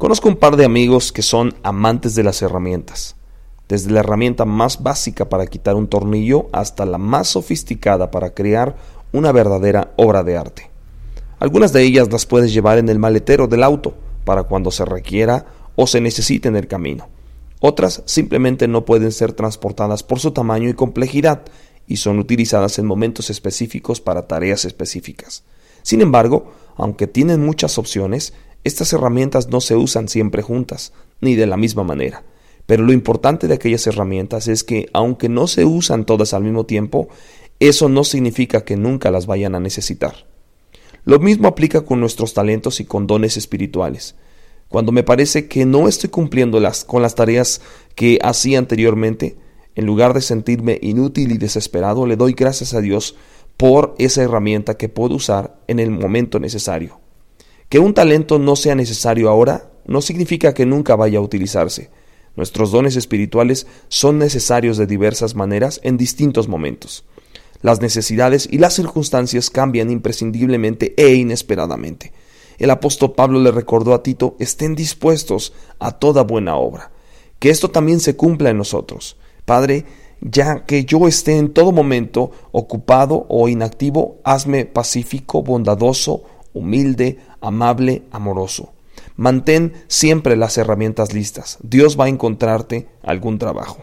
Conozco un par de amigos que son amantes de las herramientas, desde la herramienta más básica para quitar un tornillo hasta la más sofisticada para crear una verdadera obra de arte. Algunas de ellas las puedes llevar en el maletero del auto para cuando se requiera o se necesite en el camino. Otras simplemente no pueden ser transportadas por su tamaño y complejidad y son utilizadas en momentos específicos para tareas específicas. Sin embargo, aunque tienen muchas opciones, estas herramientas no se usan siempre juntas, ni de la misma manera. Pero lo importante de aquellas herramientas es que, aunque no se usan todas al mismo tiempo, eso no significa que nunca las vayan a necesitar. Lo mismo aplica con nuestros talentos y con dones espirituales. Cuando me parece que no estoy cumpliendo las, con las tareas que hacía anteriormente, en lugar de sentirme inútil y desesperado, le doy gracias a Dios por esa herramienta que puedo usar en el momento necesario. Que un talento no sea necesario ahora no significa que nunca vaya a utilizarse. Nuestros dones espirituales son necesarios de diversas maneras en distintos momentos. Las necesidades y las circunstancias cambian imprescindiblemente e inesperadamente. El apóstol Pablo le recordó a Tito, estén dispuestos a toda buena obra. Que esto también se cumpla en nosotros. Padre, ya que yo esté en todo momento ocupado o inactivo, hazme pacífico, bondadoso, humilde, amable, amoroso. Mantén siempre las herramientas listas. Dios va a encontrarte algún trabajo.